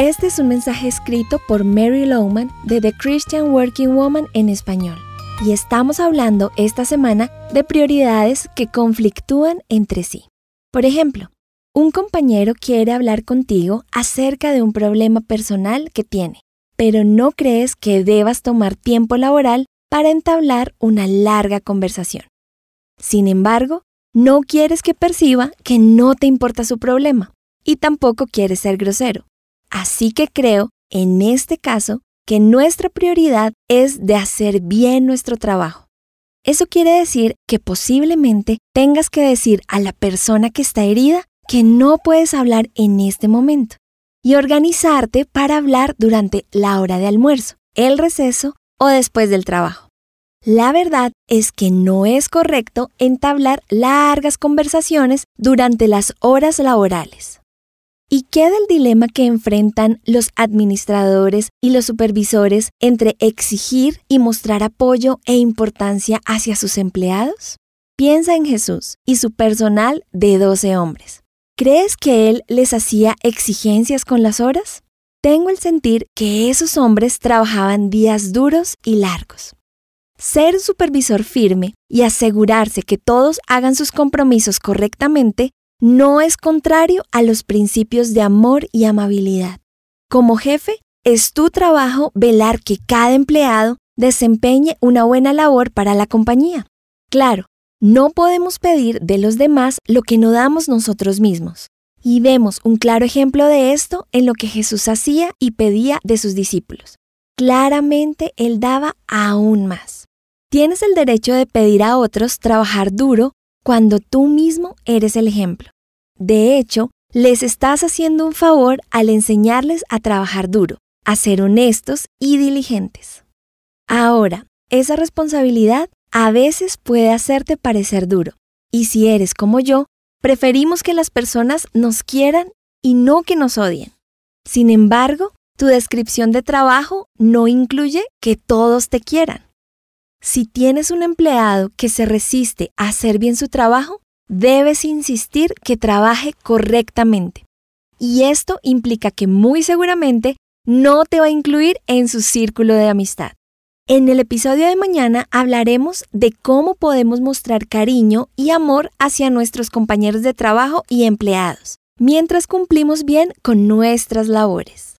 Este es un mensaje escrito por Mary Lowman de The Christian Working Woman en español. Y estamos hablando esta semana de prioridades que conflictúan entre sí. Por ejemplo, un compañero quiere hablar contigo acerca de un problema personal que tiene, pero no crees que debas tomar tiempo laboral para entablar una larga conversación. Sin embargo, no quieres que perciba que no te importa su problema y tampoco quieres ser grosero. Así que creo, en este caso, que nuestra prioridad es de hacer bien nuestro trabajo. Eso quiere decir que posiblemente tengas que decir a la persona que está herida que no puedes hablar en este momento y organizarte para hablar durante la hora de almuerzo, el receso o después del trabajo. La verdad es que no es correcto entablar largas conversaciones durante las horas laborales. ¿Y qué del dilema que enfrentan los administradores y los supervisores entre exigir y mostrar apoyo e importancia hacia sus empleados? Piensa en Jesús y su personal de 12 hombres. ¿Crees que Él les hacía exigencias con las horas? Tengo el sentir que esos hombres trabajaban días duros y largos. Ser un supervisor firme y asegurarse que todos hagan sus compromisos correctamente no es contrario a los principios de amor y amabilidad. Como jefe, es tu trabajo velar que cada empleado desempeñe una buena labor para la compañía. Claro, no podemos pedir de los demás lo que no damos nosotros mismos. Y vemos un claro ejemplo de esto en lo que Jesús hacía y pedía de sus discípulos. Claramente Él daba aún más. Tienes el derecho de pedir a otros trabajar duro cuando tú mismo eres el ejemplo. De hecho, les estás haciendo un favor al enseñarles a trabajar duro, a ser honestos y diligentes. Ahora, esa responsabilidad a veces puede hacerte parecer duro. Y si eres como yo, preferimos que las personas nos quieran y no que nos odien. Sin embargo, tu descripción de trabajo no incluye que todos te quieran. Si tienes un empleado que se resiste a hacer bien su trabajo, debes insistir que trabaje correctamente. Y esto implica que muy seguramente no te va a incluir en su círculo de amistad. En el episodio de mañana hablaremos de cómo podemos mostrar cariño y amor hacia nuestros compañeros de trabajo y empleados, mientras cumplimos bien con nuestras labores.